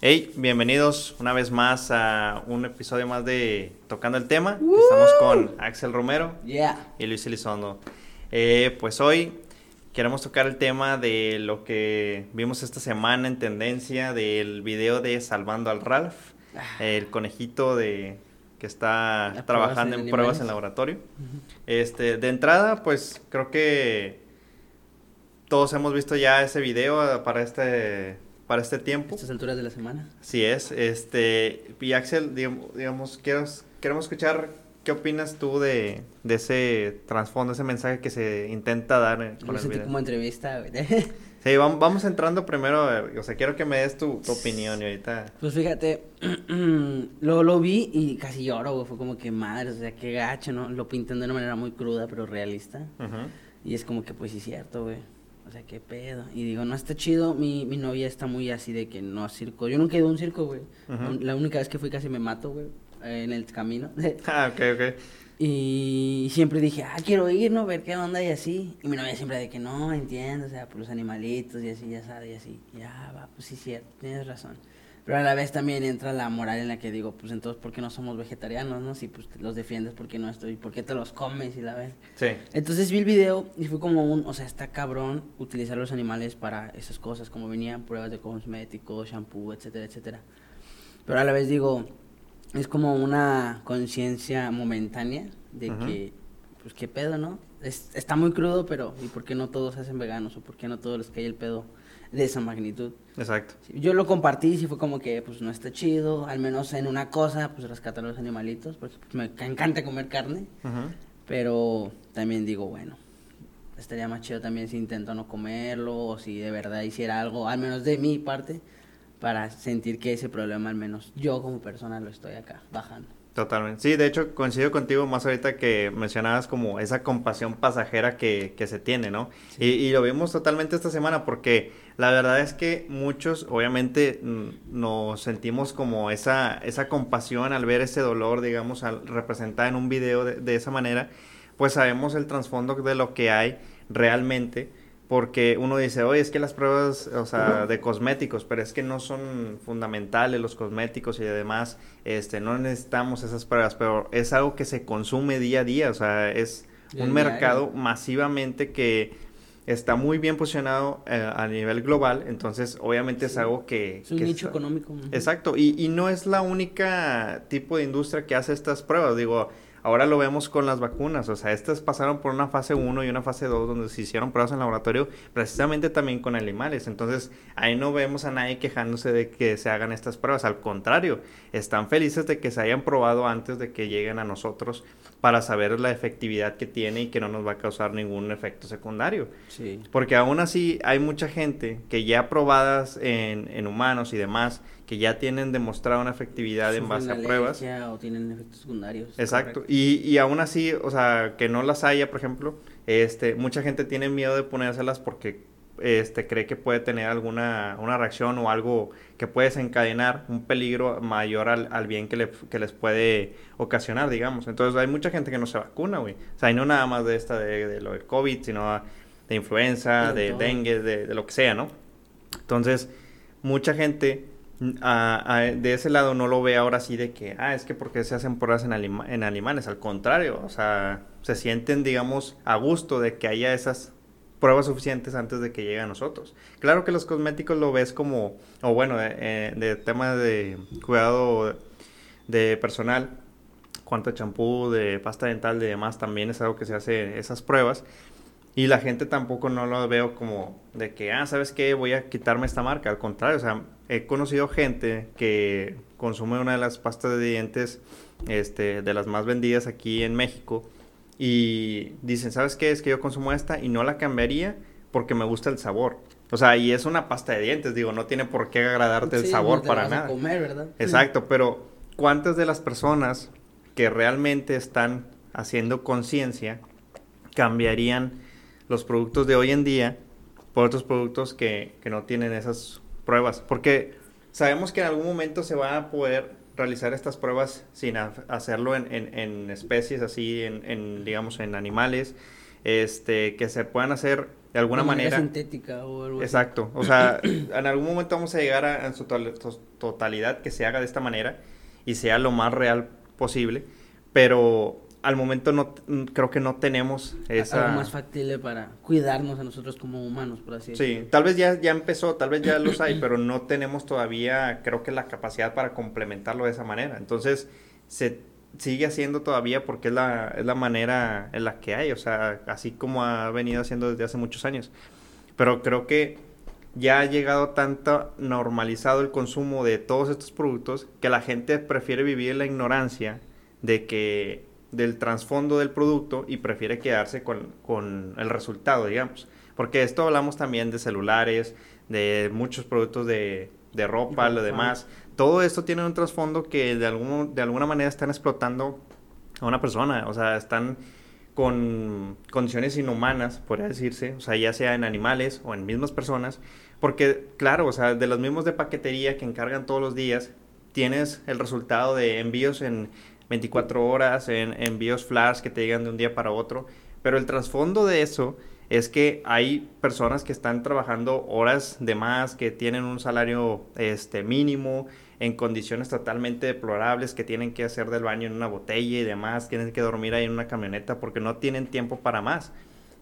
Hey, bienvenidos una vez más a un episodio más de Tocando el Tema. Estamos con Axel Romero y Luis Elizondo. Eh, pues hoy queremos tocar el tema de lo que vimos esta semana en tendencia del video de Salvando al Ralph, ah. el conejito de que está trabajando en, pruebas en laboratorio. Este, de entrada, pues creo que todos hemos visto ya ese video para este para este tiempo. Estas alturas de la semana. Sí es. Este, y Axel, digamos, queremos, queremos escuchar qué opinas tú de, de ese trasfondo, ese mensaje que se intenta dar con el video. como entrevista, Sí, vamos, vamos entrando primero, o sea, quiero que me des tu, opinión y ahorita... Pues fíjate, lo, lo vi y casi lloro, güey, fue como que madre, o sea, qué gacho, ¿no? Lo pintan de una manera muy cruda, pero realista. Y es como que, pues sí, cierto, güey. O sea, qué pedo. Y digo, no está chido. Mi, mi novia está muy así de que no circo. Yo nunca he ido a un circo, güey. La única vez que fui casi me mato, güey. En el camino. ah, ok, ok. Y siempre dije, ah, quiero ir, ¿no? Ver qué onda y así. Y mi novia siempre de que no, entiendo, o sea, por los animalitos y así, ya sabes, y así. Ya, va, pues sí, cierto, tienes razón. Pero a la vez también entra la moral en la que digo, pues entonces, ¿por qué no somos vegetarianos, no? Si pues los defiendes, ¿por qué no estoy? ¿Por qué te los comes y la ves? Sí. Entonces vi el video y fue como un, o sea, está cabrón utilizar los animales para esas cosas, como venían pruebas de cosméticos, shampoo, etcétera, etcétera. Pero a la vez digo, es como una conciencia momentánea de que, pues qué pedo, ¿no? está muy crudo, pero ¿y por qué no todos se hacen veganos? ¿O por qué no todos les cae el pedo? De esa magnitud. Exacto. Yo lo compartí y fue como que, pues, no está chido, al menos en una cosa, pues, rescatar a los animalitos, porque pues, me encanta comer carne, pero también digo, bueno, estaría más chido también si intento no comerlo, o si de verdad hiciera algo, al menos de mi parte, para sentir que ese problema, al menos yo como persona, lo estoy acá bajando. Totalmente. Sí, de hecho coincido contigo más ahorita que mencionabas como esa compasión pasajera que, que se tiene, ¿no? Y, y, lo vimos totalmente esta semana porque la verdad es que muchos obviamente nos sentimos como esa, esa compasión al ver ese dolor, digamos, al representar en un video de, de esa manera, pues sabemos el trasfondo de lo que hay realmente porque uno dice, oye, es que las pruebas, o sea, de cosméticos, pero es que no son fundamentales los cosméticos y además, este, no necesitamos esas pruebas, pero es algo que se consume día a día, o sea, es un mercado masivamente que está muy bien posicionado eh, a nivel global, entonces obviamente es algo que... Es un nicho económico. Exacto, y, y no es la única tipo de industria que hace estas pruebas, digo, Ahora lo vemos con las vacunas, o sea, estas pasaron por una fase 1 y una fase 2 donde se hicieron pruebas en laboratorio precisamente también con animales. Entonces, ahí no vemos a nadie quejándose de que se hagan estas pruebas, al contrario, están felices de que se hayan probado antes de que lleguen a nosotros para saber la efectividad que tiene y que no nos va a causar ningún efecto secundario. Sí. Porque aún así hay mucha gente que ya probadas en, en humanos y demás, que ya tienen demostrado una efectividad en base a pruebas. O tienen efectos secundarios. Exacto. Y, y aún así, o sea, que no las haya, por ejemplo, este, mucha gente tiene miedo de ponérselas porque este, cree que puede tener alguna una reacción o algo que puede desencadenar un peligro mayor al, al bien que, le, que, les puede ocasionar, digamos. Entonces hay mucha gente que no se vacuna, güey. O sea, y no nada más de esta de, de lo del COVID, sino de influenza, de, dengue, de, de, lo que sea, ¿no? Entonces, mucha gente de ese lado no lo ve ahora sí de que, ah, es que porque se hacen pruebas en, en animales, al contrario, o sea, se sienten, digamos, a gusto de que haya esas pruebas suficientes antes de que llegue a nosotros. Claro que los cosméticos lo ves como, o bueno, de, eh, de tema de cuidado de personal, cuanto a champú, de pasta dental, de demás, también es algo que se hace esas pruebas. Y la gente tampoco no lo veo como de que, ah, ¿sabes qué? Voy a quitarme esta marca. Al contrario, o sea, he conocido gente que consume una de las pastas de dientes este, de las más vendidas aquí en México y dicen, ¿sabes qué? Es que yo consumo esta y no la cambiaría porque me gusta el sabor. O sea, y es una pasta de dientes, digo, no tiene por qué agradarte el sabor para nada. comer, ¿verdad? Exacto, pero ¿cuántas de las personas que realmente están haciendo conciencia cambiarían los productos de hoy en día por otros productos que, que no tienen esas pruebas, porque sabemos que en algún momento se van a poder realizar estas pruebas sin hacerlo en, en, especies así, en, digamos, en animales, este, que se puedan hacer de alguna manera... sintética o algo Exacto. O sea, en algún momento vamos a llegar a, en su totalidad que se haga de esta manera y sea lo más real posible, pero al momento no creo que no tenemos esa algo más factible para cuidarnos a nosotros como humanos por así decirlo. Sí, tal vez ya ya empezó, tal vez ya los hay, pero no tenemos todavía creo que la capacidad para complementarlo de esa manera. Entonces, se sigue haciendo todavía porque es la es la manera en la que hay, o sea, así como ha venido haciendo desde hace muchos años. Pero creo que ya ha llegado tanto normalizado el consumo de todos estos productos que la gente prefiere vivir la ignorancia de que del trasfondo del producto y prefiere quedarse con, el resultado, digamos. Porque esto hablamos también de celulares, de muchos productos de, ropa, lo demás. Todo esto tiene un trasfondo que de, algún, de alguna manera están explotando a una persona. O sea, están con condiciones inhumanas, podría decirse. O sea, ya sea en animales o en mismas personas. Porque, claro, o sea, de los mismos de paquetería que encargan todos los días, tienes el resultado de envíos en 24 horas, en envíos flash que te llegan de un día para otro. Pero el trasfondo de eso es que hay personas que están trabajando horas de más, que tienen un salario este, mínimo, en condiciones totalmente deplorables, que tienen que hacer del baño en una botella y demás, tienen que dormir ahí en una camioneta porque no tienen tiempo para más.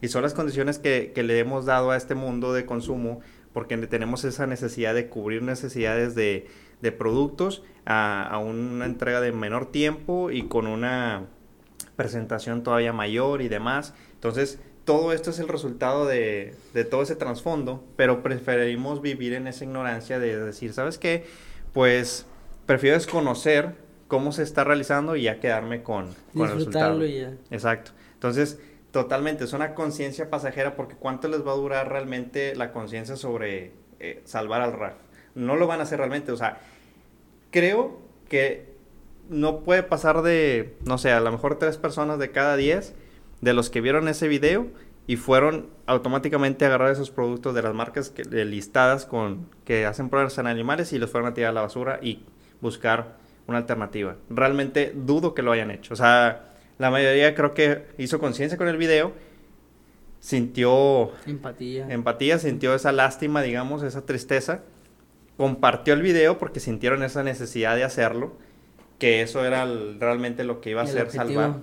Y son las condiciones que, que le hemos dado a este mundo de consumo porque tenemos esa necesidad de cubrir necesidades de, de productos a, una entrega de menor tiempo y con una presentación todavía mayor y demás. Entonces, todo esto es el resultado de, de todo ese trasfondo, pero preferimos vivir en esa ignorancia de decir, ¿sabes qué? Pues prefiero desconocer cómo se está realizando y ya quedarme con, con el resultado. Ya. Exacto. Entonces, totalmente, es una conciencia pasajera porque ¿cuánto les va a durar realmente la conciencia sobre eh, salvar al RAF? No lo van a hacer realmente, o sea, creo que no puede pasar de, no sé, a lo mejor tres personas de cada diez de los que vieron ese video y fueron automáticamente a agarrar esos productos de las marcas que, listadas con que hacen pruebas en animales y los fueron a tirar a la basura y buscar una alternativa. Realmente dudo que lo hayan hecho. O sea, la mayoría creo que hizo conciencia con el video, sintió empatía. empatía, sintió esa lástima, digamos, esa tristeza compartió el video porque sintieron esa necesidad de hacerlo, que eso era realmente lo que iba a hacer salvar.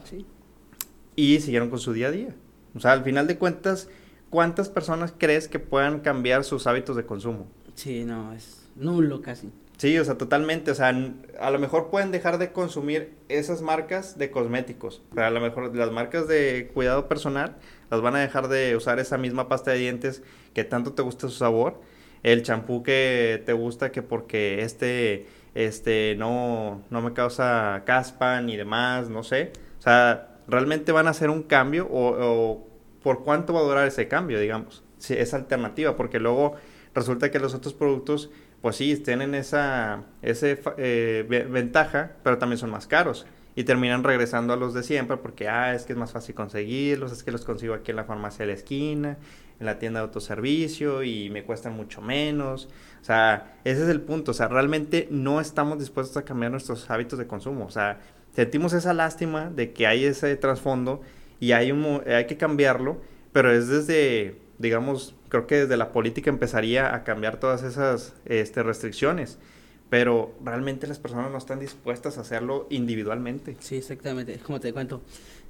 Y siguieron con su día a día. O sea, al final de cuentas, ¿cuántas personas crees que puedan cambiar sus hábitos de consumo? Sí, no, es nulo casi. Sí, o sea, totalmente. O sea, a lo mejor pueden dejar de consumir esas marcas de cosméticos. Pero a lo mejor las marcas de cuidado personal las van a dejar de usar esa misma pasta de dientes que tanto te gusta su sabor el champú que te gusta que porque este este no no me causa caspa ni demás, no sé. O sea, realmente van a hacer un cambio o, por cuánto va a durar ese cambio, digamos. Si esa alternativa, porque luego resulta que los otros productos pues sí, tienen esa ese, eh, ventaja, pero también son más caros y terminan regresando a los de siempre porque, ah, es que es más fácil conseguirlos, es que los consigo aquí en la farmacia de la esquina en la tienda de autoservicio y me cuestan mucho menos. O sea, ese es el punto. O sea, realmente no estamos dispuestos a cambiar nuestros hábitos de consumo. O sea, sentimos esa lástima de que hay ese trasfondo y hay, un, hay que cambiarlo, pero es desde, digamos, creo que desde la política empezaría a cambiar todas esas este, restricciones pero realmente las personas no están dispuestas a hacerlo individualmente. Sí, exactamente, como te cuento.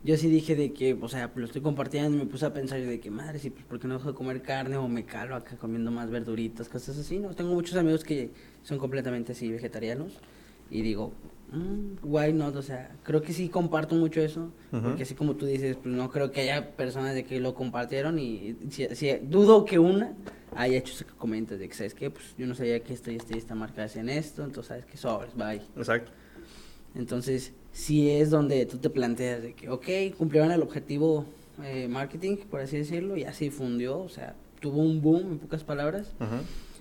Yo sí dije de que, o sea, lo estoy compartiendo y me puse a pensar de que, madre, sí, pues, ¿por qué no dejo de comer carne o me calo acá comiendo más verduritas, cosas así? No, tengo muchos amigos que son completamente así vegetarianos y digo, mmm, why not, o sea, creo que sí comparto mucho eso, porque así como tú dices, pues no creo que haya personas de que lo compartieron y si, si dudo que una hay hecho ese comentario de que, ¿sabes qué? Pues yo no sabía que esto y esta, esta marca hacen esto, entonces, ¿sabes qué? Sobres, bye. Exacto. Entonces, sí es donde tú te planteas de que, ok, cumplieron el objetivo eh, marketing, por así decirlo, y así fundió, o sea, tuvo un boom, en pocas palabras,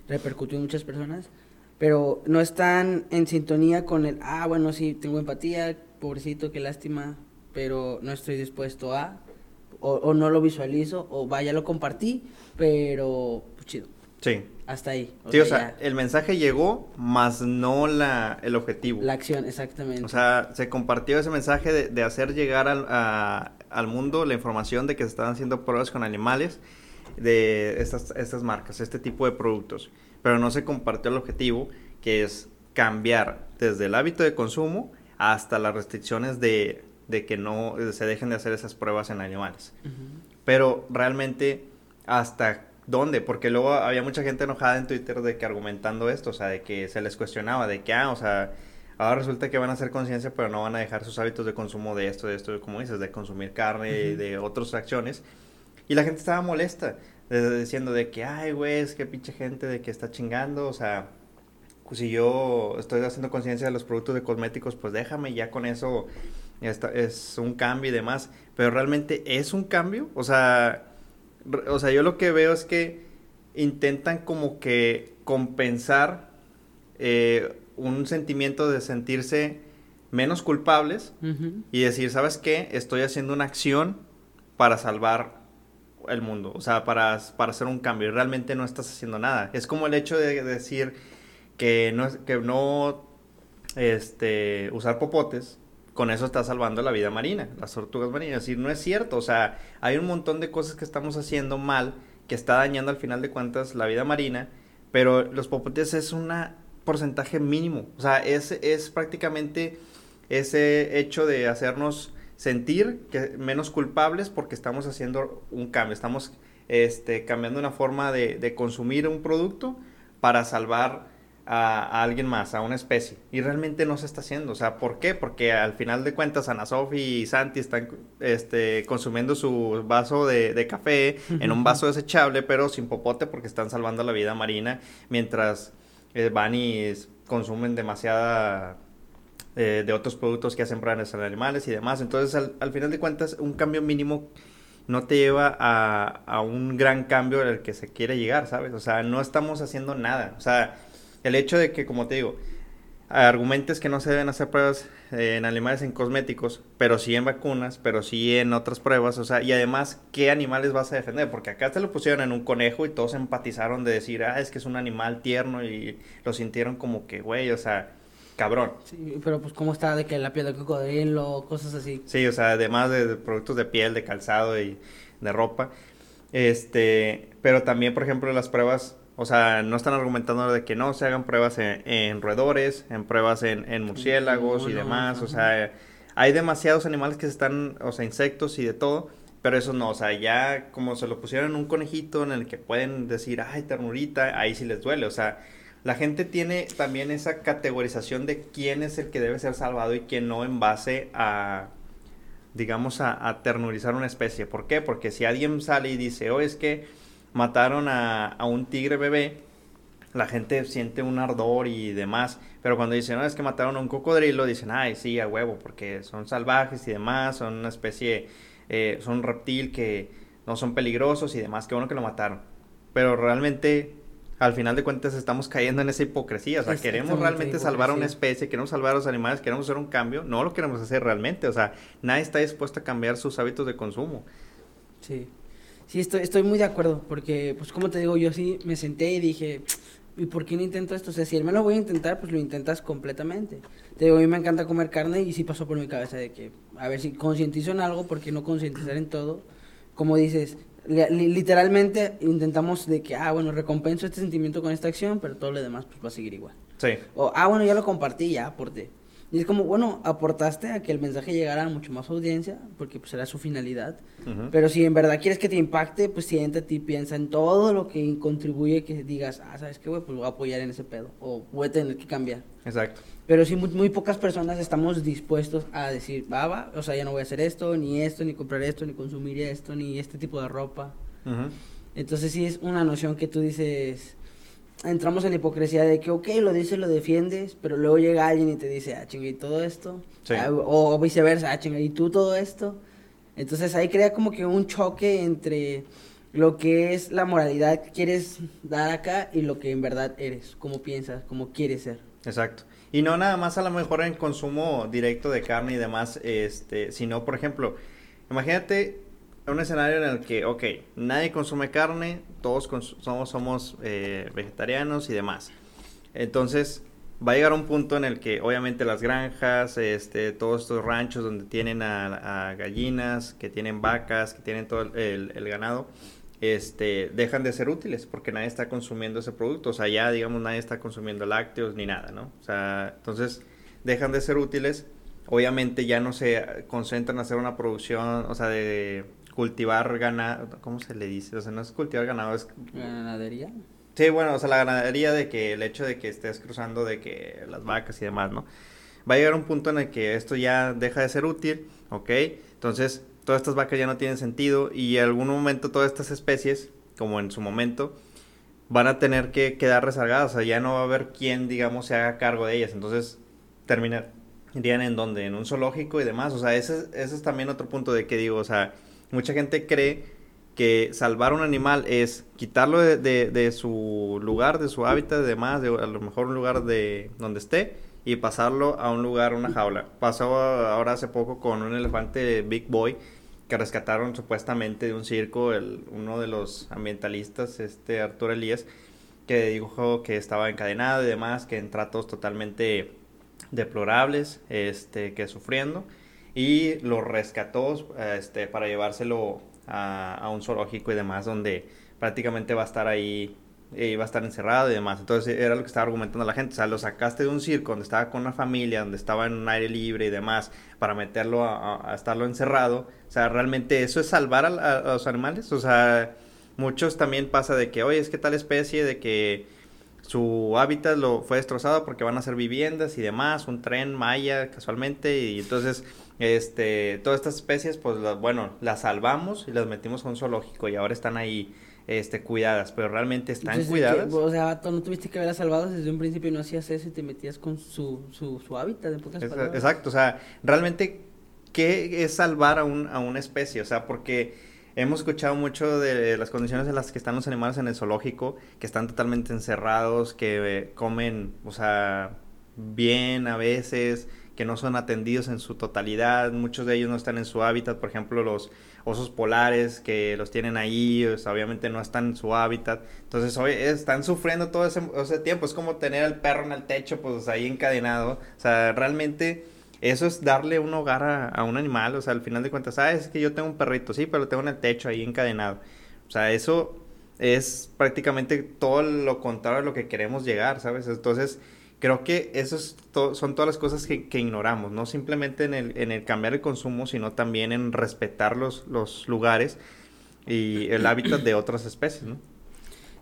repercutió en muchas personas, pero no están en sintonía con el, ah, bueno, sí, tengo empatía, pobrecito, qué lástima, pero no estoy dispuesto a, o, o no lo visualizo, o vaya, lo compartí, pero chido. Sí. Hasta ahí. sí, o sea, el mensaje llegó, más no la, el objetivo. La acción, exactamente. O sea, se compartió ese mensaje de, hacer llegar al, al mundo la información de que se estaban haciendo pruebas con animales, de estas, estas marcas, este tipo de productos, pero no se compartió el objetivo que es cambiar desde el hábito de consumo hasta las restricciones de, de que no se dejen de hacer esas pruebas en animales. Pero realmente, ¿hasta dónde? Porque luego había mucha gente enojada en Twitter de que argumentando esto, o sea, de que se les cuestionaba, de que, ah, o sea, ahora resulta que van a hacer conciencia, pero no van a dejar sus hábitos de consumo de esto, de esto, como dices, de consumir carne, y de otras acciones. Y la gente estaba molesta, diciendo de que, ay, güey, es que pinche gente de que está chingando, o sea, pues si yo estoy haciendo conciencia de los productos de cosméticos, pues déjame, ya con eso es un cambio y demás. Pero realmente es un cambio, o sea, o sea, yo lo que veo es que intentan como que compensar eh, un sentimiento de sentirse menos culpables y decir, ¿sabes qué? Estoy haciendo una acción para salvar el mundo, o sea, para, para hacer un cambio y realmente no estás haciendo nada. Es como el hecho de decir que no, que no este, usar popotes, con eso está salvando la vida marina, las tortugas marinas. Y no es cierto, o sea, hay un montón de cosas que estamos haciendo mal, que está dañando al final de cuentas la vida marina, pero los popotes es un porcentaje mínimo, o sea, es, es prácticamente ese hecho de hacernos sentir menos culpables porque estamos haciendo un cambio, estamos este, cambiando una forma de consumir un producto para salvar a, alguien más, a una especie. Y realmente no se está haciendo. O sea, ¿por qué? Porque al final de cuentas Ana Sofi y Santi están este, consumiendo su vaso de, café en un vaso desechable, pero sin popote porque están salvando la vida marina, mientras eh, van y consumen demasiada eh, de otros productos que hacen pruebas en animales y demás. Entonces, al, al, final de cuentas, un cambio mínimo no te lleva a, a un gran cambio al que se quiere llegar, ¿sabes? O sea, no estamos haciendo nada. O sea, el hecho de que, como te digo, argumentes que no se deben hacer pruebas eh, en animales en cosméticos, pero sí en vacunas, pero sí en otras pruebas, o sea, y además, ¿qué animales vas a defender? Porque acá te lo pusieron en un conejo y todos empatizaron de decir, ah, es que es un animal tierno y lo sintieron como que, güey, o sea, cabrón. Sí, pero pues cómo está de que la piel de cocodrilo, cosas así. Sí, o sea, además de productos de piel, de calzado y de ropa. Este, pero también, por ejemplo, las pruebas o sea, no están argumentando de que no se hagan pruebas en, roedores, en pruebas en, murciélagos y demás. O sea, hay demasiados animales que están, o sea, insectos y de todo. Pero eso no, o sea, ya como se lo pusieron en un conejito en el que pueden decir, ay, ternurita, ahí sí les duele. O sea, la gente tiene también esa categorización de quién es el que debe ser salvado y quién no en base a, digamos, a, a ternurizar una especie. ¿Por qué? Porque si alguien sale y dice, oh, es que mataron a, un tigre bebé, la gente siente un ardor y demás. Pero cuando dicen, no, es que mataron a un cocodrilo, dicen, ay, sí, a huevo, porque son salvajes y demás, son una especie, eh, son un reptil que no son peligrosos y demás, qué bueno que lo mataron. Pero realmente, al final de cuentas, estamos cayendo en esa hipocresía. O sea, queremos realmente salvar a una especie, queremos salvar a los animales, queremos hacer un cambio, no lo queremos hacer realmente. O sea, nadie está dispuesto a cambiar sus hábitos de consumo. Sí. Sí, estoy, estoy muy de acuerdo, porque, pues, como te digo, yo sí me senté y dije, ¿y por qué no intento esto? O sea, si él me lo voy a intentar, pues lo intentas completamente. Te digo, a mí me encanta comer carne y sí pasó por mi cabeza de que, a ver si concientizo en algo, ¿por qué no concientizar en todo? Como dices, literalmente intentamos de que, ah, bueno, recompenso este sentimiento con esta acción, pero todo lo demás pues va a seguir igual. Sí. O, ah, bueno, ya lo compartí, ya aporté. Y es como, bueno, aportaste a que el mensaje llegara a mucho más audiencia, porque pues era su finalidad. Pero si en verdad quieres que te impacte, pues siéntate y piensa en todo lo que contribuye que digas, ah, ¿sabes qué, güey? Pues voy a apoyar en ese pedo. O voy a tener que cambiar. Exacto. Pero sí, muy, pocas personas estamos dispuestos a decir, va, va, o sea, ya no voy a hacer esto, ni esto, ni comprar esto, ni consumir esto, ni este tipo de ropa. Entonces sí es una noción que tú dices entramos en la hipocresía de que, ok, lo dices, lo defiendes, pero luego llega alguien y te dice, ah, chinga, ¿y todo esto? Ah, o, viceversa, ah, chinga, ¿y tú todo esto? Entonces ahí crea como que un choque entre lo que es la moralidad que quieres dar acá y lo que en verdad eres, cómo piensas, cómo quieres ser. Exacto. Y no nada más a lo mejor en consumo directo de carne y demás, este, sino, por ejemplo, imagínate un escenario en el que, ok, nadie consume carne, todos somos, somos eh, vegetarianos y demás. Entonces, va a llegar un punto en el que obviamente las granjas, este, todos estos ranchos donde tienen a, gallinas, que tienen vacas, que tienen todo el, ganado, este, dejan de ser útiles porque nadie está consumiendo ese producto. O sea, ya, digamos, nadie está consumiendo lácteos ni nada, ¿no? O sea, entonces dejan de ser útiles. Obviamente ya no se concentran en hacer una producción, o sea, de cultivar ganado, ¿cómo se le dice? O sea, no es cultivar ganado, es... ¿Ganadería? Sí, bueno, o sea, la ganadería de que el hecho de que estés cruzando de que las vacas y demás, ¿no? Va a llegar un punto en el que esto ya deja de ser útil, ¿ok? Entonces, todas estas vacas ya no tienen sentido y en algún momento todas estas especies, como en su momento, van a tener que quedar rezagadas, o sea, ya no va a haber quien, digamos, se haga cargo de ellas, entonces terminarían en donde, en un zoológico y demás, o sea, ese, ese es también otro punto de que digo, o sea, mucha gente cree que salvar un animal es quitarlo de, de, su lugar, de su hábitat y demás, de a lo mejor un lugar de donde esté y pasarlo a un lugar, una jaula. Pasó ahora hace poco con un elefante Big Boy que rescataron supuestamente de un circo, el, uno de los ambientalistas, este Arturo Elías, que dijo que estaba encadenado y demás, que en tratos totalmente deplorables, este, que sufriendo, y lo rescató este, para llevárselo a, un zoológico y demás, donde prácticamente va a estar ahí iba a estar encerrado y demás. Entonces era lo que estaba argumentando la gente. O sea, lo sacaste de un circo donde estaba con una familia, donde estaba en un aire libre y demás, para meterlo a, estarlo encerrado. O sea, realmente eso es salvar a, los animales. O sea, muchos también pasa de que, oye, es que tal especie de que su hábitat lo fue destrozado porque van a ser viviendas y demás, un tren maya casualmente y entonces este todas estas especies pues bueno, las salvamos y las metimos a un zoológico y ahora están ahí este, cuidadas, pero realmente están cuidadas. o sea, no tuviste que haberlas salvado desde un principio y no hacías eso y te metías con su, su, su hábitat, de pocas Exacto, o sea, realmente, ¿qué es salvar a, un, a una especie? O sea, porque hemos escuchado mucho de las condiciones en las que están los animales en el zoológico, que están totalmente encerrados, que eh, comen, o sea, bien a veces, que no son atendidos en su totalidad, muchos de ellos no están en su hábitat, por ejemplo, los osos polares que los tienen ahí, obviamente no están en su hábitat, entonces hoy están sufriendo todo ese, tiempo, es como tener al perro en el techo, pues ahí encadenado, o sea, realmente eso es darle un hogar a, un animal, o sea, al final de cuentas, ah, es que yo tengo un perrito, sí, pero lo tengo en el techo ahí encadenado, o sea, eso es prácticamente todo lo contrario a lo que queremos llegar, ¿sabes? Entonces, creo que eso son todas las cosas que, ignoramos, no simplemente en el, en el, cambiar el consumo, sino también en respetar los, los lugares y el hábitat de otras especies, ¿no?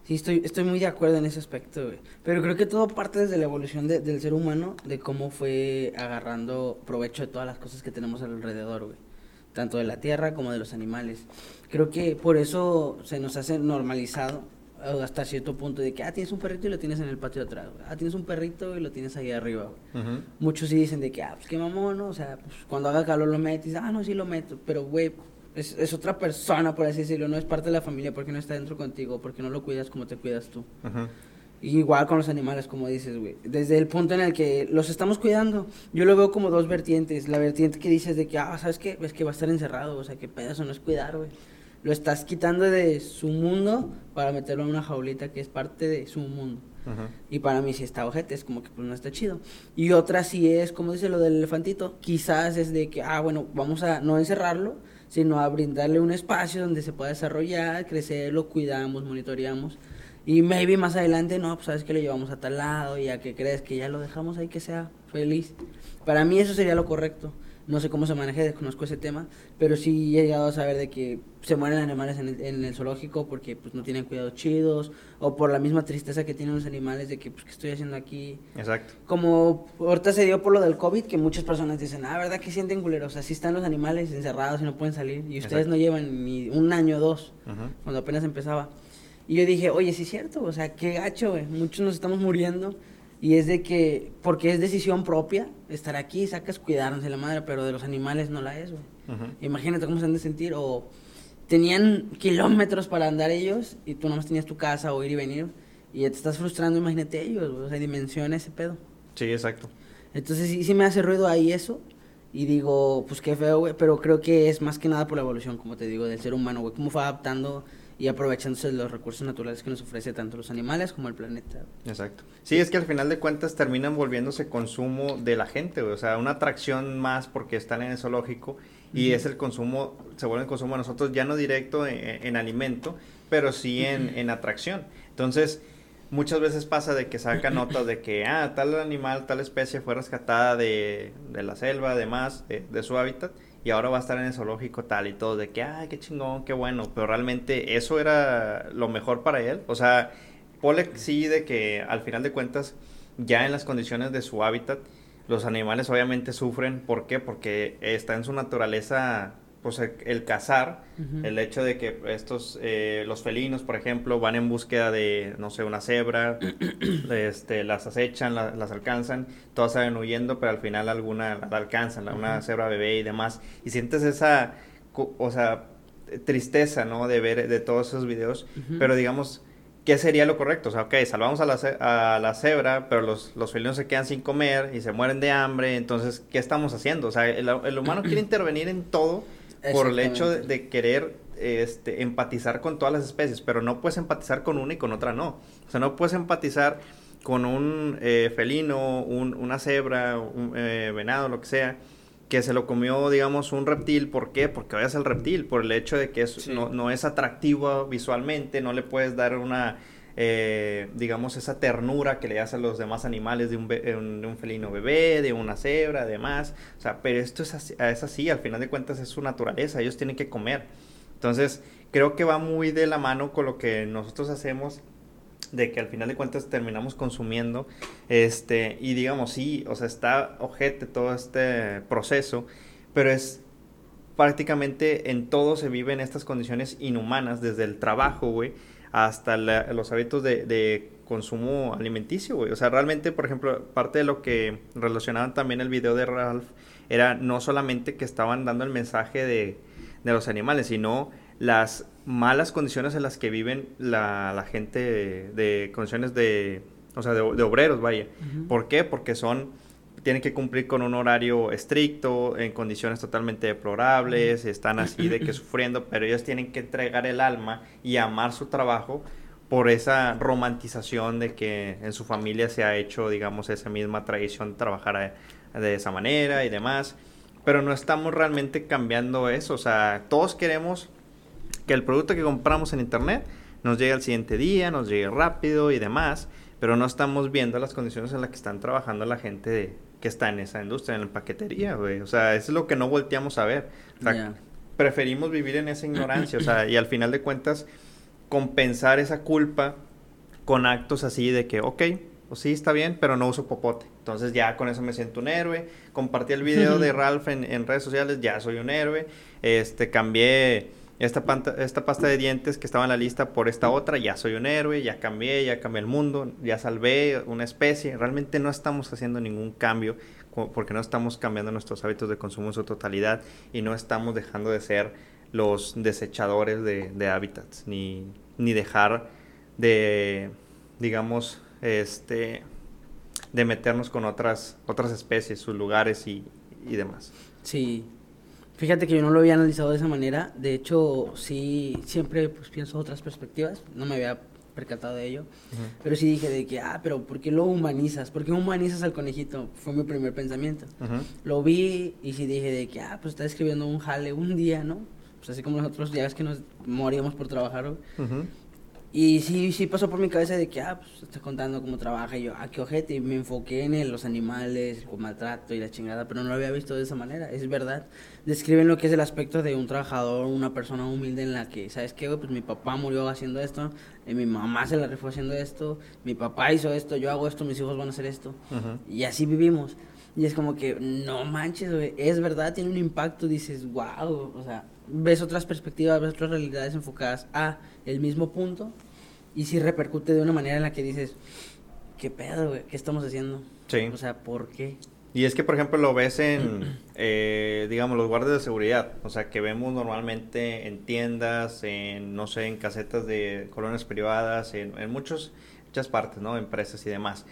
Sí, estoy, estoy muy de acuerdo en ese aspecto, güey. Pero creo que todo parte desde la evolución del ser humano, de cómo fue agarrando provecho de todas las cosas que tenemos alrededor, güey. Tanto de la tierra como de los animales. Creo que por eso se nos hace normalizado hasta cierto punto de que, ah, tienes un perrito y lo tienes en el patio de atrás, ah, tienes un perrito y lo tienes ahí arriba, Muchos sí dicen de que, ah, pues qué mamón, ¿no? O sea, pues cuando haga calor lo metes, ah, no, sí lo meto, pero, güey, es, es, otra persona, por así decirlo, no es parte de la familia porque no está dentro contigo, porque no lo cuidas como te cuidas tú. igual con los animales, como dices, güey. Desde el punto en el que los estamos cuidando, yo lo veo como dos vertientes. La vertiente que dices de que, ah, ¿sabes qué? Es que va a estar encerrado, o sea, que pedazo no es cuidar, güey lo estás quitando de su mundo para meterlo en una jaulita que es parte de su mundo. Y para mí si está ojete, es como que pues no está chido. Y otra sí es, como dice lo del elefantito, quizás es de que, ah, bueno, vamos a no encerrarlo, sino a brindarle un espacio donde se pueda desarrollar, crecer, lo cuidamos, monitoreamos. Y maybe más adelante, no, pues sabes que lo llevamos a tal lado, y ya que crees que ya lo dejamos ahí que sea feliz. Para mí eso sería lo correcto no sé cómo se maneja, desconozco ese tema, pero sí he llegado a saber de que se mueren animales en el, en el, zoológico porque pues no tienen cuidados chidos o por la misma tristeza que tienen los animales de que pues qué estoy haciendo aquí. Exacto. Como ahorita se dio por lo del COVID que muchas personas dicen, "Ah, ¿verdad que sienten culeros? Así están los animales encerrados y no pueden salir y ustedes no llevan ni un año o dos cuando apenas empezaba." Y yo dije, "Oye, sí es cierto, o sea, qué gacho, muchos nos estamos muriendo." Y es de que, porque es decisión propia estar aquí, sacas cuidarnos de la madre, pero de los animales no la es, güey. Imagínate cómo se han de sentir, o tenían kilómetros para andar ellos y tú nomás tenías tu casa o ir y venir y te estás frustrando, imagínate ellos, o sea, dimensiona ese pedo. Sí, exacto. Entonces sí, sí me hace ruido ahí eso y digo, pues qué feo, güey, pero creo que es más que nada por la evolución, como te digo, del ser humano, güey, cómo fue adaptando y aprovechándose de los recursos naturales que nos ofrece tanto los animales como el planeta. Exacto. Sí, es que al final de cuentas terminan volviéndose consumo de la gente, o sea, una atracción más porque están en el zoológico y es el consumo, se vuelve el consumo a nosotros ya no directo en, alimento pero sí en, en atracción. Entonces, muchas veces pasa de que sacan notas de que, ah, tal animal, tal especie fue rescatada de, de la selva, además, de, de su hábitat, y ahora va a estar en el zoológico tal y todo, de que, ay, qué chingón, qué bueno, pero realmente eso era lo mejor para él. O sea, Polek sí de que al final de cuentas, ya en las condiciones de su hábitat, los animales obviamente sufren. ¿Por qué? Porque está en su naturaleza pues el, cazar, el hecho de que estos, eh, los felinos, por ejemplo, van en búsqueda de, no sé, una cebra, este, las acechan, las alcanzan, todas salen huyendo, pero al final alguna la alcanzan, una cebra bebé y demás, y sientes esa, o sea, tristeza, ¿no? De ver de todos esos videos, pero digamos, ¿qué sería lo correcto? O sea, ok, salvamos a la, a la cebra, pero los, los, felinos se quedan sin comer y se mueren de hambre, entonces, ¿qué estamos haciendo? O sea, el, el humano quiere intervenir en todo por el hecho de, querer este, empatizar con todas las especies, pero no puedes empatizar con una y con otra no. O sea, no puedes empatizar con un eh, felino, un, una cebra, un eh, venado, lo que sea, que se lo comió, digamos, un reptil. ¿Por qué? Porque vayas al reptil, por el hecho de que no, no es atractivo visualmente, no le puedes dar una eh, digamos, esa ternura que le das a los demás animales de un, felino bebé, de una cebra, demás. O sea, pero esto es así, es así, al final de cuentas es su naturaleza, ellos tienen que comer. Entonces, creo que va muy de la mano con lo que nosotros hacemos de que al final de cuentas terminamos consumiendo este y digamos sí, o sea, está ojete todo este proceso, pero es prácticamente en todo se vive en estas condiciones inhumanas desde el trabajo, güey, hasta los hábitos de, consumo alimenticio, güey. O sea, realmente, por ejemplo, parte de lo que relacionaban también el video de Ralph era no solamente que estaban dando el mensaje de, los animales, sino las malas condiciones en las que viven la, gente de, condiciones de, o sea, de, obreros, vaya. ¿Por qué? Porque son tienen que cumplir con un horario estricto, en condiciones totalmente deplorables, están así de que sufriendo, pero ellos tienen que entregar el alma y amar su trabajo por esa romantización de que en su familia se ha hecho, digamos, esa misma tradición de trabajar de esa manera y demás. Pero no estamos realmente cambiando eso. O sea, todos queremos que el producto que compramos en internet nos llegue al siguiente día, nos llegue rápido y demás. Pero no estamos viendo las condiciones en las que están trabajando la gente de, que está en esa industria, en la paquetería, güey. O sea, eso es lo que no volteamos a ver. O sea, preferimos vivir en esa ignorancia, o sea, y al final de cuentas, compensar esa culpa con actos así de que, ok, pues sí, está bien, pero no uso popote. Entonces ya con eso me siento un héroe. Compartí el video de Ralph en, en redes sociales, ya soy un héroe. Este, cambié esta, esta pasta de dientes que estaba en la lista por esta otra, ya soy un héroe, ya cambié, ya cambié el mundo, ya salvé una especie. Realmente no estamos haciendo ningún cambio porque no estamos cambiando nuestros hábitos de consumo en su totalidad y no estamos dejando de ser los desechadores de, hábitats, ni, ni dejar de, digamos, este, de meternos con otras, otras especies, sus lugares y, y demás. Sí, Fíjate que yo no lo había analizado de esa manera. De hecho, sí, siempre pues pienso otras perspectivas. No me había percatado de ello. Pero sí dije de que, ah, pero ¿por qué lo humanizas? ¿Por qué humanizas al conejito? Fue mi primer pensamiento. Lo vi y sí dije de que, ah, pues está escribiendo un jale un día, ¿no? Pues así como nosotros ya ves que nos moríamos por trabajar. Y sí, sí pasó por mi cabeza de que, ah, pues está contando cómo trabaja. Y yo, ah, qué ojete. Y me enfoqué en los animales, el maltrato y la chingada, pero no lo había visto de esa manera. Es verdad. Describen lo que es el aspecto de un trabajador, una persona humilde en la que, ¿sabes qué, Pues mi papá murió haciendo esto, y mi mamá se la refue haciendo esto, mi papá hizo esto, yo hago esto, mis hijos van a hacer esto. Y así vivimos. Y es como que, no manches, güey, es verdad, tiene un impacto. Dices, wow, o sea, ves otras perspectivas, ves otras realidades enfocadas a el mismo punto y si repercute de una manera en la que dices, ¿qué pedo, güey? ¿Qué estamos haciendo? Sí. O sea, ¿por qué? Y es que, por ejemplo, lo ves en, eh, digamos, los guardias de seguridad. O sea, que vemos normalmente en tiendas, en, no sé, en casetas de colonias privadas, en, en muchos, muchas partes, ¿no? Empresas y demás.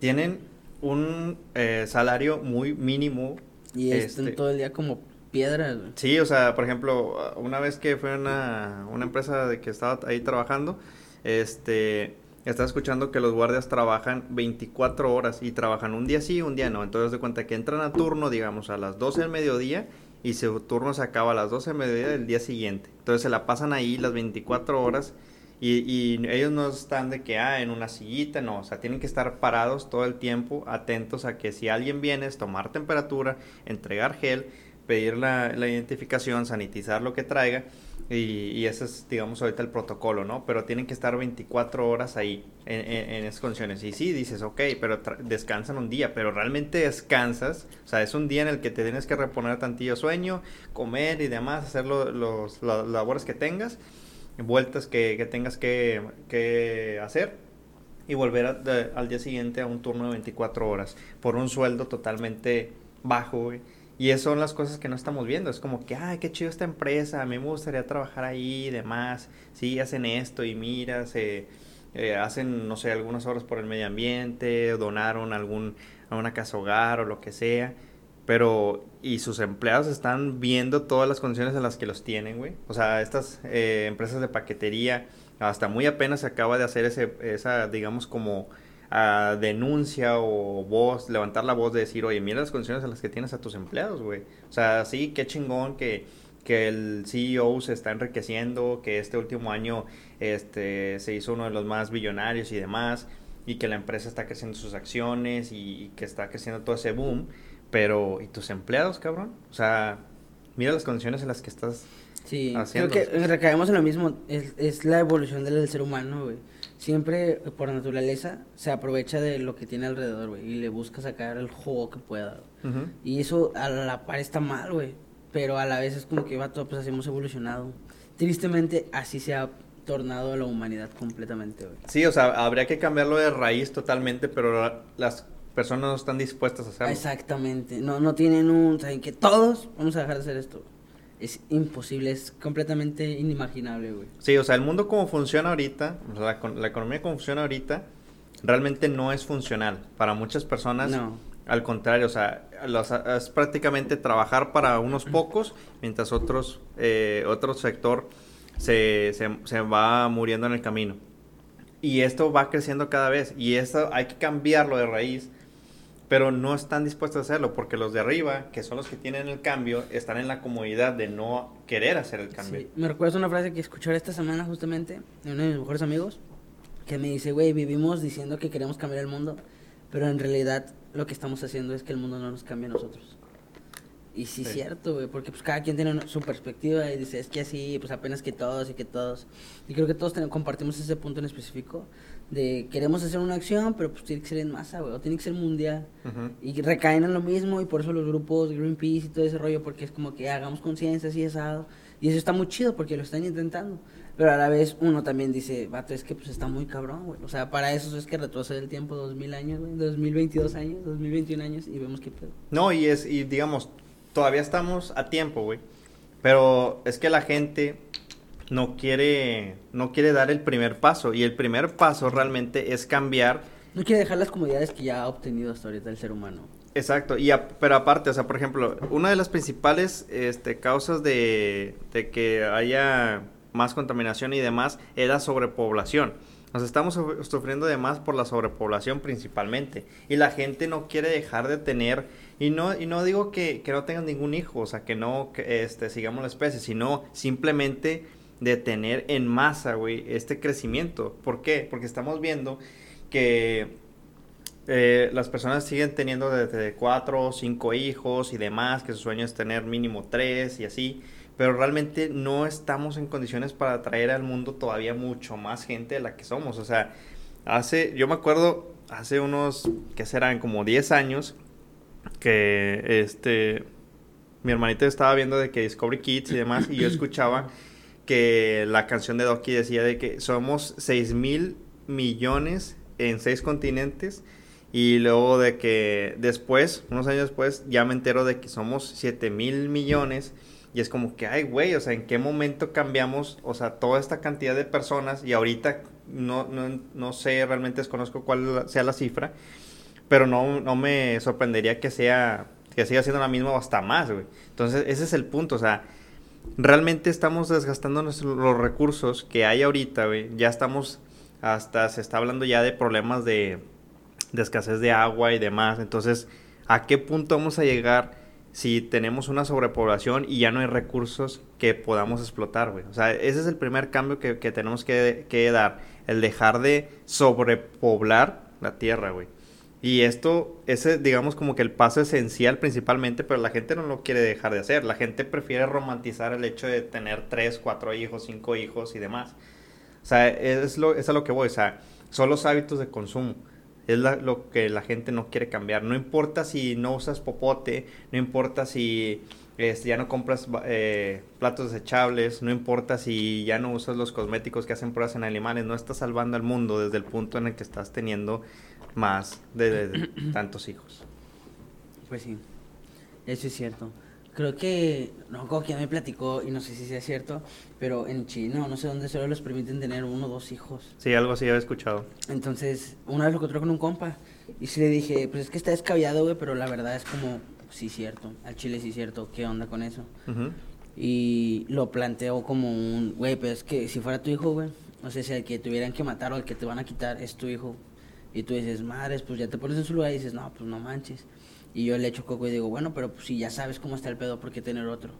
Tienen un eh, salario muy mínimo. Y están este, todo el día como piedra. Sí, o sea, por ejemplo, una vez que fue una, una empresa de que estaba ahí trabajando, este, estaba escuchando que los guardias trabajan 24 horas y trabajan un día sí, un día no. Entonces de cuenta que entran a turno, digamos, a las 12 del mediodía y su turno se acaba a las 12 de mediodía del día siguiente. Entonces se la pasan ahí las 24 horas y, ellos no están de que, ah, en una sillita, no, o sea, tienen que estar parados todo el tiempo, atentos a que si alguien viene es tomar temperatura, entregar gel, pedir la identificación, sanitizar lo que traiga y, y, ese es, digamos, ahorita el protocolo, ¿no? Pero tienen que estar 24 horas ahí en, en, esas condiciones. Y sí, dices, ok, pero descansan un día, pero realmente descansas. O sea, es un día en el que te tienes que reponer tantillo sueño, comer y demás, hacer los, las labores que tengas, vueltas que, que tengas que, que, hacer. Y volver al día siguiente a un turno de 24 horas por un sueldo totalmente bajo, güey y esas son las cosas que no estamos viendo. Es como que, ay, qué chido esta empresa, a mí me gustaría trabajar ahí y demás. Sí, hacen esto y mira, se eh, hacen, no sé, algunas horas por el medio ambiente, donaron algún, a una casa hogar o lo que sea. Pero, y sus empleados están viendo todas las condiciones en las que los tienen, güey. O sea, estas eh, empresas de paquetería, hasta muy apenas se acaba de hacer ese, esa, digamos, como denuncia o voz, levantar la voz de decir, oye, mira las condiciones en las que tienes a tus empleados, güey. O sea, sí, qué chingón que, que el CEO se está enriqueciendo, que este último año este, se hizo uno de los más billonarios y demás, y que la empresa está creciendo sus acciones y, que está creciendo todo ese boom, pero ¿y tus empleados, cabrón? O sea, mira las condiciones en las que estás sí, haciendo. Creo que recaemos en lo mismo, es, es la evolución del ser humano, güey siempre por naturaleza se aprovecha de lo que tiene alrededor, güey, y le busca sacar el juego que pueda. Y eso a la par está mal, güey, pero a la vez es como que, va todo, pues así hemos evolucionado. Tristemente, así se ha tornado a la humanidad completamente, güey. Sí, o sea, habría que cambiarlo de raíz totalmente, pero las personas no están dispuestas a hacerlo. Exactamente, no, no tienen un, saben que todos vamos a dejar de hacer esto es imposible, es completamente inimaginable, güey. Sí, o sea, el mundo como funciona ahorita, la, la economía como funciona ahorita, realmente no es funcional. Para muchas personas, no. al contrario, o sea, es prácticamente trabajar para unos pocos, mientras otros, eh, otro sector se, se, se va muriendo en el camino. Y esto va creciendo cada vez, y esto hay que cambiarlo de raíz pero no están dispuestos a hacerlo porque los de arriba, que son los que tienen el cambio, están en la comodidad de no querer hacer el cambio. Sí. Me recuerdo una frase que escuché esta semana justamente de uno de mis mejores amigos que me dice, güey, vivimos diciendo que queremos cambiar el mundo, pero en realidad lo que estamos haciendo es que el mundo no nos cambie a nosotros. Y sí, es cierto, güey, porque pues cada quien tiene su perspectiva y dice, es que así, pues apenas que todos y que todos. Y creo que todos compartimos ese punto en específico de queremos hacer una acción, pero pues tiene que ser en masa, güey, o tiene que ser mundial. Y recaen en lo mismo y por eso los grupos Greenpeace y todo ese rollo, porque es como que hagamos conciencia así asado. Y eso está muy chido porque lo están intentando. Pero a la vez uno también dice, vato, es que pues está muy cabrón, güey. O sea, para eso es que retrocede el tiempo dos mil años, güey, 2022 años, 2021 años y vemos que pedo. No, y es, y digamos, todavía estamos a tiempo, güey. Pero es que la gente no quiere, no quiere dar el primer paso. Y el primer paso realmente es cambiar. No quiere dejar las comodidades que ya ha obtenido hasta ahorita el ser humano. Exacto, y pero aparte, o sea, por ejemplo, una de las principales este, causas de, de que haya más contaminación y demás era sobrepoblación. Nos estamos sufriendo de más por la sobrepoblación principalmente. Y la gente no quiere dejar de tener, y no, y no digo que, que no tengan ningún hijo, o sea, que no este, sigamos la especie, sino simplemente de tener en masa, güey, este crecimiento. ¿Por qué? Porque estamos viendo que eh, las personas siguen teniendo desde cuatro o cinco hijos y demás, que su sueño es tener mínimo tres y así, pero realmente no estamos en condiciones para traer al mundo todavía mucho más gente de la que somos. O sea, hace, yo me acuerdo, hace unos, que serán como 10 años, que este, mi hermanito estaba viendo de que Discovery Kids y demás, y yo escuchaba que la canción de Doki decía de que somos 6 mil millones en seis continentes y luego de que después, unos años después, ya me entero de que somos 7 mil millones y es como que, ay, güey, o sea, ¿en qué momento cambiamos, o sea, toda esta cantidad de personas y ahorita no, no, no sé, realmente desconozco cuál sea la cifra, pero no, no me sorprendería que sea, que siga siendo la misma o hasta más, güey. Entonces, ese es el punto, o sea, realmente estamos desgastando los recursos que hay ahorita, güey. Ya estamos, hasta se está hablando ya de problemas de, de escasez de agua y demás. Entonces, ¿a qué punto vamos a llegar si tenemos una sobrepoblación y ya no hay recursos que podamos explotar, güey. O sea, ese es el primer cambio que, que tenemos que, que, dar, el dejar de sobrepoblar la tierra, güey. Y esto, ese digamos como que el paso esencial principalmente, pero la gente no lo quiere dejar de hacer. La gente prefiere romantizar el hecho de tener tres, cuatro hijos, cinco hijos y demás. O sea, es, lo, es a lo que voy, o sea, son los hábitos de consumo. Es lo que la gente no quiere cambiar. No importa si no usas popote, no importa si este, ya no compras eh, platos desechables, no importa si ya no usas los cosméticos que hacen pruebas en animales, no estás salvando al mundo desde el punto en el que estás teniendo más de tantos hijos. Pues sí, eso es cierto. Creo que, no, como que me platicó, y no sé si sea cierto, pero en China, no sé dónde, solo les permiten tener uno o dos hijos. Sí, algo así había escuchado. Entonces, una vez lo encontré con un compa, y sí le dije, pues es que está descabellado, güey, pero la verdad es como, sí, cierto, al chile sí, cierto, ¿qué onda con eso? Y lo planteó como un, güey, pero es que si fuera tu hijo, güey, o sea, si el que tuvieran que matar o el que te van a quitar es tu hijo, y tú dices, madres, pues ya te pones en su lugar y dices, no, pues no manches. Y yo le echo coco y digo, bueno, pero pues si ya sabes cómo está el pedo, ¿por qué tener otro?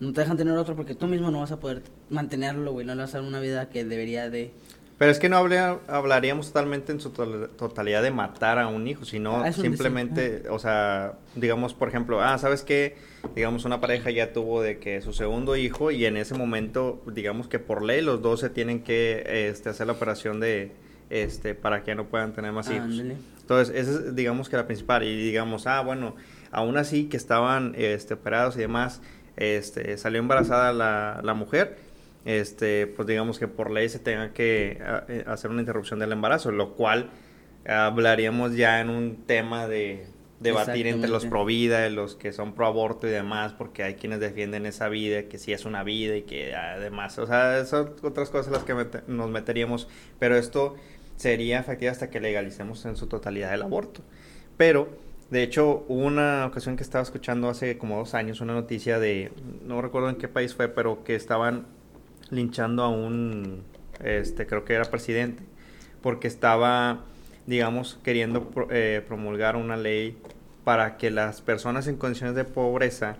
No te dejan tener otro porque tú mismo no vas a poder mantenerlo, güey. No le vas a dar una vida que debería de... Pero es que no hablaríamos totalmente en su totalidad de matar a un hijo, sino ah, simplemente, o sea, digamos, por ejemplo, ah, ¿sabes qué? Digamos, una pareja ya tuvo de que su segundo hijo y en ese momento, digamos que por ley los dos se tienen que este, hacer la operación de, este, para que no puedan tener más hijos. Entonces, esa es, digamos que la principal. Y digamos, ah, bueno, aún así que estaban este, operados y demás, este, salió embarazada la, la mujer, este, pues digamos que por ley se tenga que eh, hacer una interrupción del embarazo, lo cual hablaríamos ya en un tema de debatir entre los pro vida los que son pro aborto y demás, porque hay quienes defienden esa vida, que sí es una vida y que además, o sea, son otras cosas las que nos meteríamos, pero esto sería efectiva hasta que legalicemos en su totalidad el aborto. Pero, de hecho, hubo una ocasión que estaba escuchando hace como dos años una noticia de, no recuerdo en qué país fue, pero que estaban linchando a un, este, creo que era presidente, porque estaba, digamos, queriendo eh, promulgar una ley para que las personas en condiciones de pobreza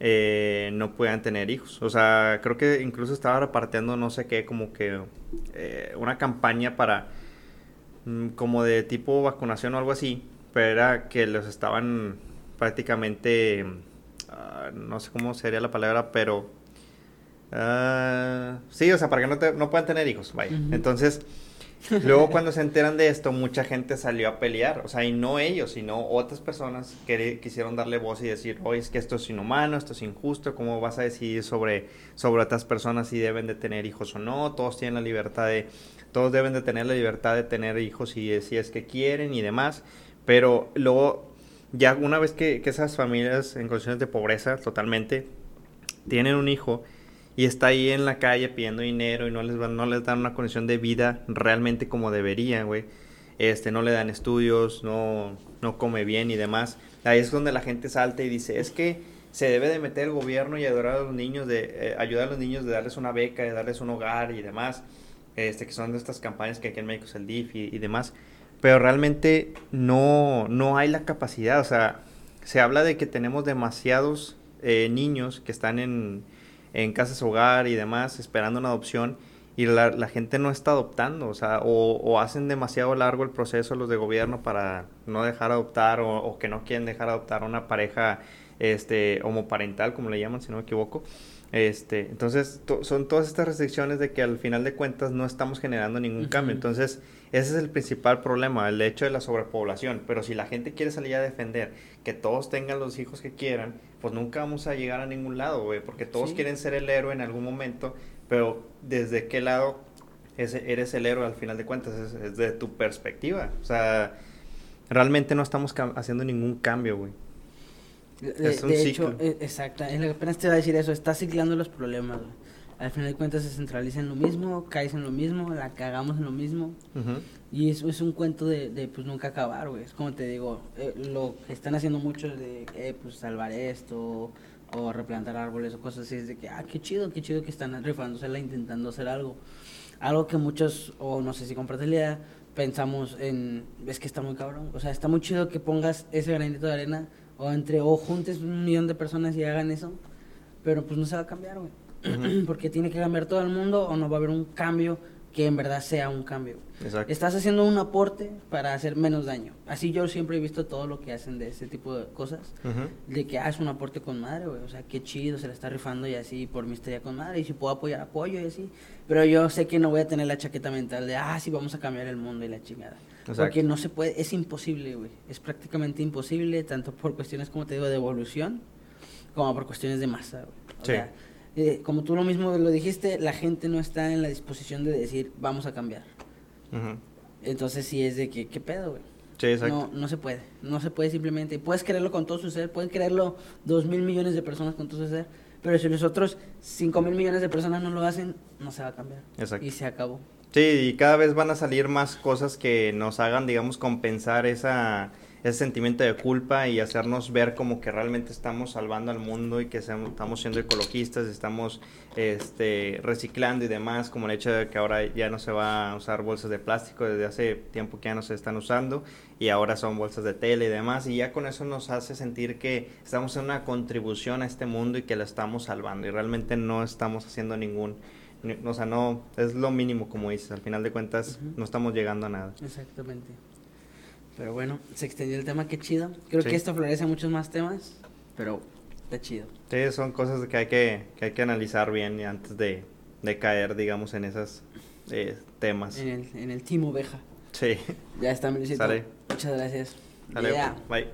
eh, no puedan tener hijos. O sea, creo que incluso estaba repartiendo no sé qué, como que eh, una campaña para como de tipo vacunación o algo así, pero era que los estaban prácticamente, ah, no sé cómo sería la palabra, pero uh, sí, o sea, para que no, te, no puedan tener hijos, vaya. Entonces, luego cuando se enteran de esto, mucha gente salió a pelear, o sea, y no ellos, sino otras personas que quisieron darle voz y decir, oye, es que esto es inhumano, esto es injusto, ¿cómo vas a decidir sobre, sobre otras personas si deben de tener hijos o no? Todos tienen la libertad de todos deben de tener la libertad de tener hijos si, si es que quieren y demás, pero luego ya una vez que, esas familias en condiciones de pobreza totalmente tienen un hijo y está ahí en la calle pidiendo dinero y no les, no les dan una condición de vida realmente como deberían, güey. Este, no le dan estudios, no, no come bien y demás. Ahí es donde la gente salta y dice, es que se debe de meter el gobierno y ayudar a los niños, de eh, ayudar a los niños de darles una beca, de darles un hogar y demás este, que son de estas campañas que aquí en México es el DIF y, demás, pero realmente no, no hay la capacidad, o sea, se habla de que tenemos demasiados eh, niños que están en, en casas hogar y demás esperando una adopción y la, la gente no está adoptando, o sea, o, hacen demasiado largo el proceso los de gobierno para no dejar adoptar o, que no quieren dejar adoptar una pareja este, homoparental, como le llaman, si no me equivoco. Este, entonces, son todas estas restricciones de que al final de cuentas no estamos generando ningún cambio. Entonces, ese es el principal problema, el hecho de la sobrepoblación. Pero si la gente quiere salir a defender que todos tengan los hijos que quieran, pues nunca vamos a llegar a ningún lado, güey, porque todos quieren ser el héroe en algún momento, pero ¿desde qué lado eres el héroe al final de cuentas? Es, es de tu perspectiva. O sea, realmente no estamos haciendo ningún cambio, güey. De, hecho, e, exacto, apenas te iba a decir eso, está ciclando los problemas. Al final de cuentas se centraliza en lo mismo, caes en lo mismo, la cagamos en lo mismo. Y eso es un cuento de, de, pues nunca acabar, güey. Es como te digo, eh, lo que están haciendo muchos de, eh, pues salvar esto, o replantar árboles o cosas así, es de que, ah, qué chido, qué chido que están rifándosela intentando hacer algo. Algo que muchos, o no sé si compartes la idea, pensamos en, es que está muy cabrón. O sea, está muy chido que pongas ese granito de arena O entre, o juntes un millón de personas y hagan eso, pero pues no se va a cambiar, güey. Porque tiene que cambiar todo el mundo o no va a haber un cambio que en verdad sea un cambio. Exacto. Estás haciendo un aporte para hacer menos daño. Así yo siempre he visto todo lo que hacen de ese tipo de cosas. Ujú. De que ah, es un aporte con madre, güey. O sea, qué chido, se la está rifando y así, por estaría con madre. Y si puedo apoyar, apoyo y así. Pero yo sé que no voy a tener la chaqueta mental de, ah, sí, vamos a cambiar el mundo y la chingada. Exacto. Porque no se puede, es imposible, güey. Es prácticamente imposible, tanto por cuestiones, como te digo, de evolución, como por cuestiones de masa, güey. O Sí. sea, eh, como tú lo mismo lo dijiste, la gente no está en la disposición de decir, vamos a cambiar. Entonces sí es de que, ¿qué pedo, güey? Sí, exacto. No, no se puede. No se puede simplemente. Puedes creerlo con todo su ser, pueden creerlo dos mil millones de personas con todo su ser, pero si los otros cinco mil millones de personas no lo hacen, no se va a cambiar. Exacto. Y se acabó. Sí, y cada vez van a salir más cosas que nos hagan, digamos, compensar esa, ese sentimiento de culpa y hacernos ver como que realmente estamos salvando al mundo y que estamos siendo ecologistas, estamos este, reciclando y demás, como el hecho de que ahora ya no se va a usar bolsas de plástico, desde hace tiempo que ya no se están usando y ahora son bolsas de tela y demás, y ya con eso nos hace sentir que estamos en una contribución a este mundo y que lo estamos salvando y realmente no estamos haciendo ningún... ni- O sea, no, es lo mínimo como dices, al final de cuentas no estamos llegando a nada. Exactamente. Pero bueno, se extendió el tema, qué chido. Creo Sí. que esto florece a muchos más temas, pero está chido. Sí, son cosas que hay que, que, hay que analizar bien antes de, de caer, digamos, en esos eh, temas. En el, en el Team Oveja. Sí, Ya está, Melicito. Sale. Muchas gracias. dale, Yeah. bye.